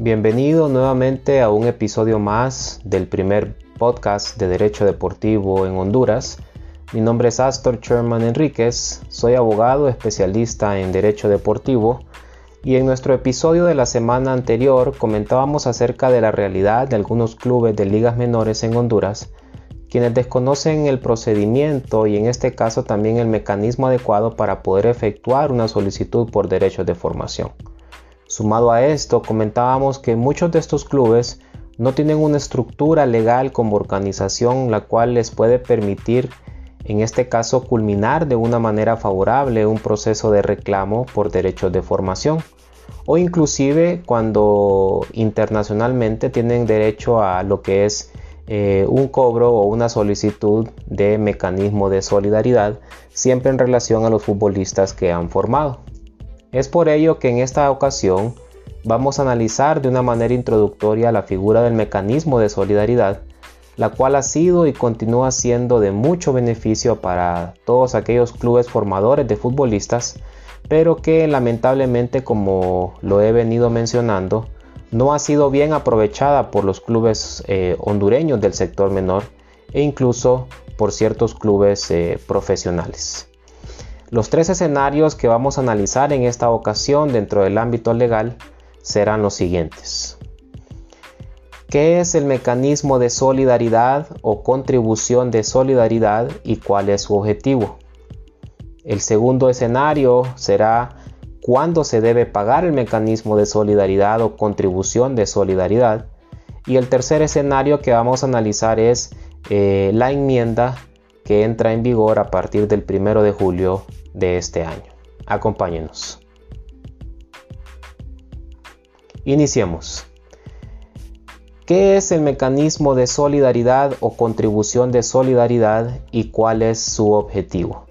Bienvenido nuevamente a un episodio más del primer podcast de Derecho Deportivo en Honduras. Mi nombre es Astor Sherman Enríquez, soy abogado especialista en Derecho Deportivo y en nuestro episodio de la semana anterior comentábamos acerca de la realidad de algunos clubes de ligas menores en Honduras quienes desconocen el procedimiento y en este caso también el mecanismo adecuado para poder efectuar una solicitud por derechos de formación. Sumado a esto, comentábamos que muchos de estos clubes no tienen una estructura legal como organización la cual les puede permitir, en este caso, culminar de una manera favorable un proceso de reclamo por derechos de formación o inclusive cuando internacionalmente tienen derecho a lo que es eh, un cobro o una solicitud de mecanismo de solidaridad siempre en relación a los futbolistas que han formado. Es por ello que en esta ocasión vamos a analizar de una manera introductoria la figura del mecanismo de solidaridad, la cual ha sido y continúa siendo de mucho beneficio para todos aquellos clubes formadores de futbolistas, pero que lamentablemente, como lo he venido mencionando, no ha sido bien aprovechada por los clubes eh, hondureños del sector menor e incluso por ciertos clubes eh, profesionales. Los tres escenarios que vamos a analizar en esta ocasión dentro del ámbito legal serán los siguientes. ¿Qué es el mecanismo de solidaridad o contribución de solidaridad y cuál es su objetivo? El segundo escenario será cuándo se debe pagar el mecanismo de solidaridad o contribución de solidaridad. Y el tercer escenario que vamos a analizar es eh, la enmienda que entra en vigor a partir del primero de julio de este año. Acompáñenos. Iniciemos. ¿Qué es el mecanismo de solidaridad o contribución de solidaridad y cuál es su objetivo?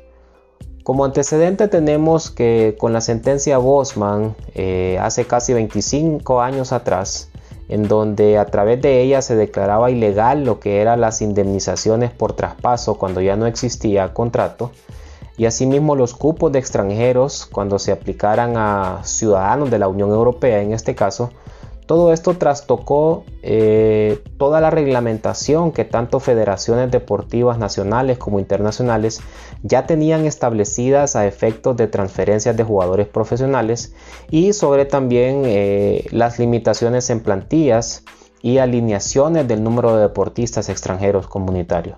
Como antecedente tenemos que con la sentencia Bosman eh, hace casi 25 años atrás, en donde a través de ella se declaraba ilegal lo que eran las indemnizaciones por traspaso cuando ya no existía contrato, y asimismo los cupos de extranjeros cuando se aplicaran a ciudadanos de la Unión Europea en este caso, todo esto trastocó eh, toda la reglamentación que tanto federaciones deportivas nacionales como internacionales ya tenían establecidas a efectos de transferencias de jugadores profesionales y sobre también eh, las limitaciones en plantillas y alineaciones del número de deportistas extranjeros comunitarios.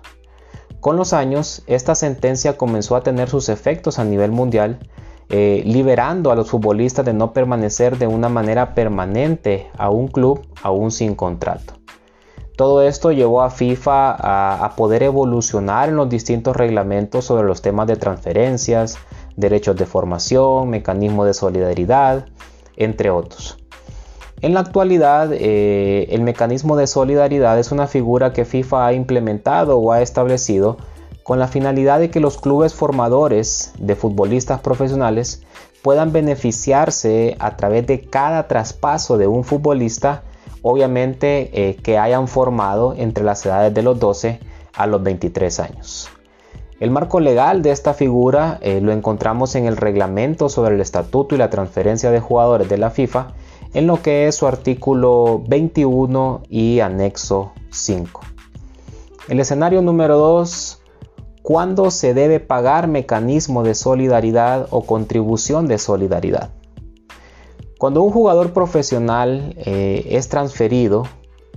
Con los años, esta sentencia comenzó a tener sus efectos a nivel mundial, eh, liberando a los futbolistas de no permanecer de una manera permanente a un club aún sin contrato. Todo esto llevó a FIFA a, poder evolucionar en los distintos reglamentos sobre los temas de transferencias, derechos de formación, mecanismo de solidaridad, entre otros. En la actualidad, eh, el mecanismo de solidaridad es una figura que FIFA ha implementado o ha establecido con la finalidad de que los clubes formadores de futbolistas profesionales puedan beneficiarse a través de cada traspaso de un futbolista, obviamente eh, que hayan formado entre las edades de los 12 a los 23 años. El marco legal de esta figura eh, lo encontramos en el reglamento sobre el estatuto y la transferencia de jugadores de la FIFA, en lo que es su artículo 21 y anexo 5. El escenario número 2, ¿cuándo se debe pagar mecanismo de solidaridad o contribución de solidaridad? Cuando un jugador profesional eh, es transferido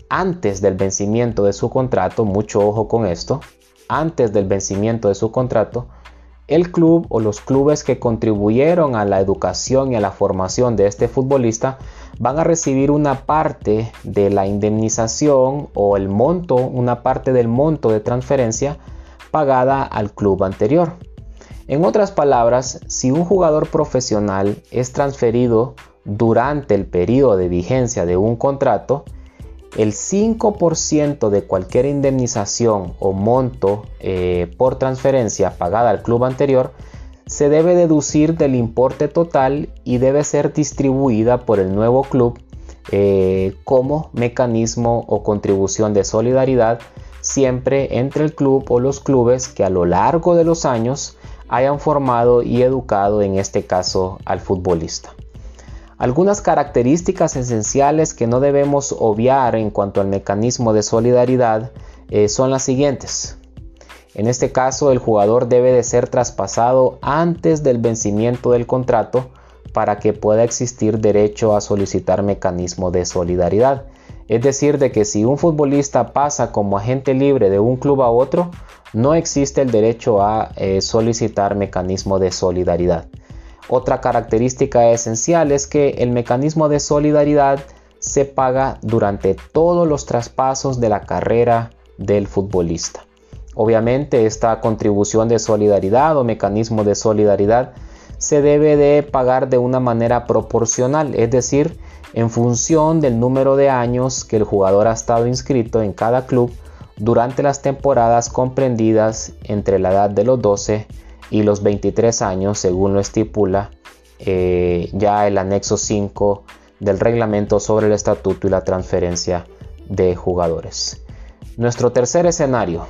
antes del vencimiento de su contrato, mucho ojo con esto, antes del vencimiento de su contrato, el club o los clubes que contribuyeron a la educación y a la formación de este futbolista van a recibir una parte de la indemnización o el monto, una parte del monto de transferencia pagada al club anterior. En otras palabras, si un jugador profesional es transferido durante el periodo de vigencia de un contrato, el 5% de cualquier indemnización o monto eh, por transferencia pagada al club anterior se debe deducir del importe total y debe ser distribuida por el nuevo club eh, como mecanismo o contribución de solidaridad siempre entre el club o los clubes que a lo largo de los años hayan formado y educado en este caso al futbolista. Algunas características esenciales que no debemos obviar en cuanto al mecanismo de solidaridad eh, son las siguientes. En este caso, el jugador debe de ser traspasado antes del vencimiento del contrato para que pueda existir derecho a solicitar mecanismo de solidaridad. Es decir, de que si un futbolista pasa como agente libre de un club a otro, no existe el derecho a eh, solicitar mecanismo de solidaridad. Otra característica esencial es que el mecanismo de solidaridad se paga durante todos los traspasos de la carrera del futbolista. Obviamente esta contribución de solidaridad o mecanismo de solidaridad se debe de pagar de una manera proporcional, es decir, en función del número de años que el jugador ha estado inscrito en cada club durante las temporadas comprendidas entre la edad de los 12 y los 23 años, según lo estipula eh, ya el anexo 5 del reglamento sobre el estatuto y la transferencia de jugadores. Nuestro tercer escenario,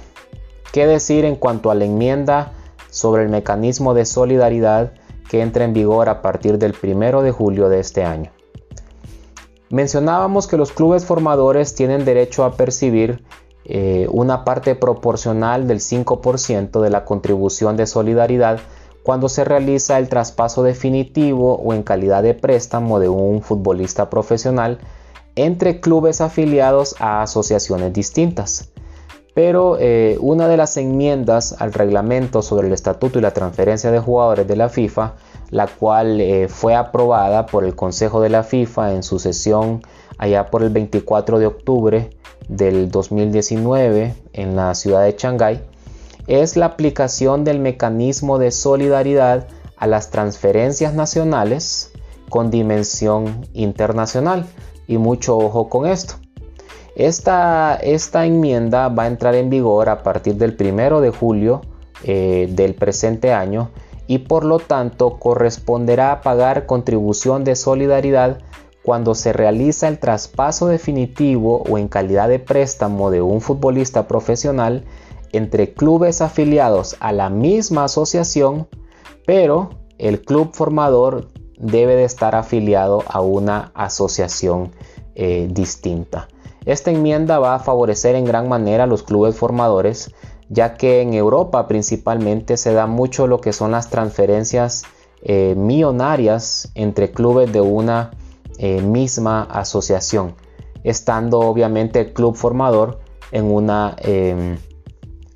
¿qué decir en cuanto a la enmienda sobre el mecanismo de solidaridad que entra en vigor a partir del 1 de julio de este año? Mencionábamos que los clubes formadores tienen derecho a percibir eh, una parte proporcional del 5% de la contribución de solidaridad cuando se realiza el traspaso definitivo o en calidad de préstamo de un futbolista profesional entre clubes afiliados a asociaciones distintas. Pero eh, una de las enmiendas al reglamento sobre el estatuto y la transferencia de jugadores de la FIFA, la cual eh, fue aprobada por el Consejo de la FIFA en su sesión allá por el 24 de octubre del 2019 en la ciudad de Shanghái es la aplicación del mecanismo de solidaridad a las transferencias nacionales con dimensión internacional. Y mucho ojo con esto. Esta, esta enmienda va a entrar en vigor a partir del 1 de julio eh, del presente año y por lo tanto corresponderá a pagar contribución de solidaridad cuando se realiza el traspaso definitivo o en calidad de préstamo de un futbolista profesional entre clubes afiliados a la misma asociación, pero el club formador debe de estar afiliado a una asociación eh, distinta. Esta enmienda va a favorecer en gran manera a los clubes formadores, ya que en Europa principalmente se da mucho lo que son las transferencias eh, millonarias entre clubes de una eh, misma asociación, estando obviamente el club formador en una em,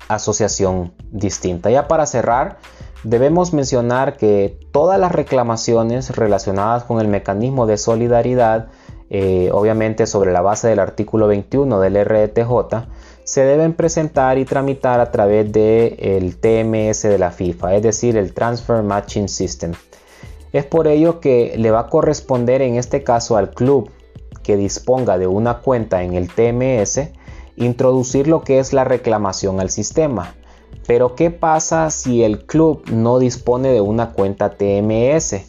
asociación distinta. Ya para cerrar, debemos mencionar que todas las reclamaciones relacionadas con el mecanismo de solidaridad, eh, obviamente sobre la base del artículo 21 del RETJ, se deben presentar y tramitar a través del TMS de la FIFA, es decir, el Transfer Matching System. Es por ello que le va a corresponder en este caso al club que disponga de una cuenta en el TMS introducir lo que es la reclamación al sistema. Pero ¿qué pasa si el club no dispone de una cuenta TMS?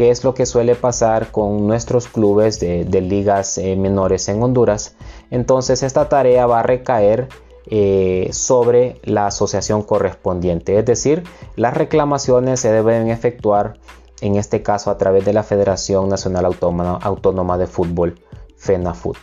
¿Qué es lo que suele pasar con nuestros clubes de, ligas eh, menores en Honduras? Entonces esta tarea va a recaer eh, sobre la asociación correspondiente. Es decir, las reclamaciones se deben efectuar en este caso a través de la Federación Nacional Autónoma, de Fútbol, FENAFUT.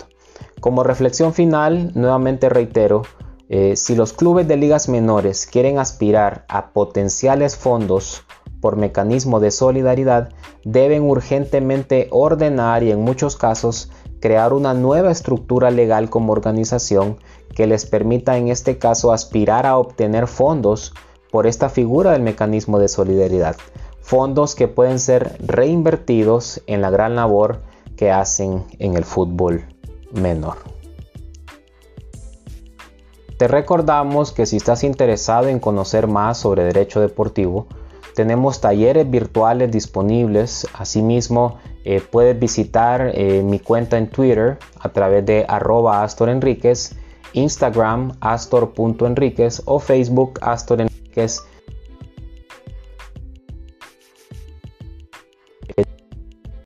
Como reflexión final, nuevamente reitero, eh, si los clubes de ligas menores quieren aspirar a potenciales fondos por mecanismo de solidaridad, deben urgentemente ordenar y en muchos casos crear una nueva estructura legal como organización que les permita en este caso aspirar a obtener fondos por esta figura del mecanismo de solidaridad fondos que pueden ser reinvertidos en la gran labor que hacen en el fútbol menor. Te recordamos que si estás interesado en conocer más sobre derecho deportivo, tenemos talleres virtuales disponibles. Asimismo, eh, puedes visitar eh, mi cuenta en Twitter a través de arroba Instagram astor.enriquez o Facebook Astor Enriquez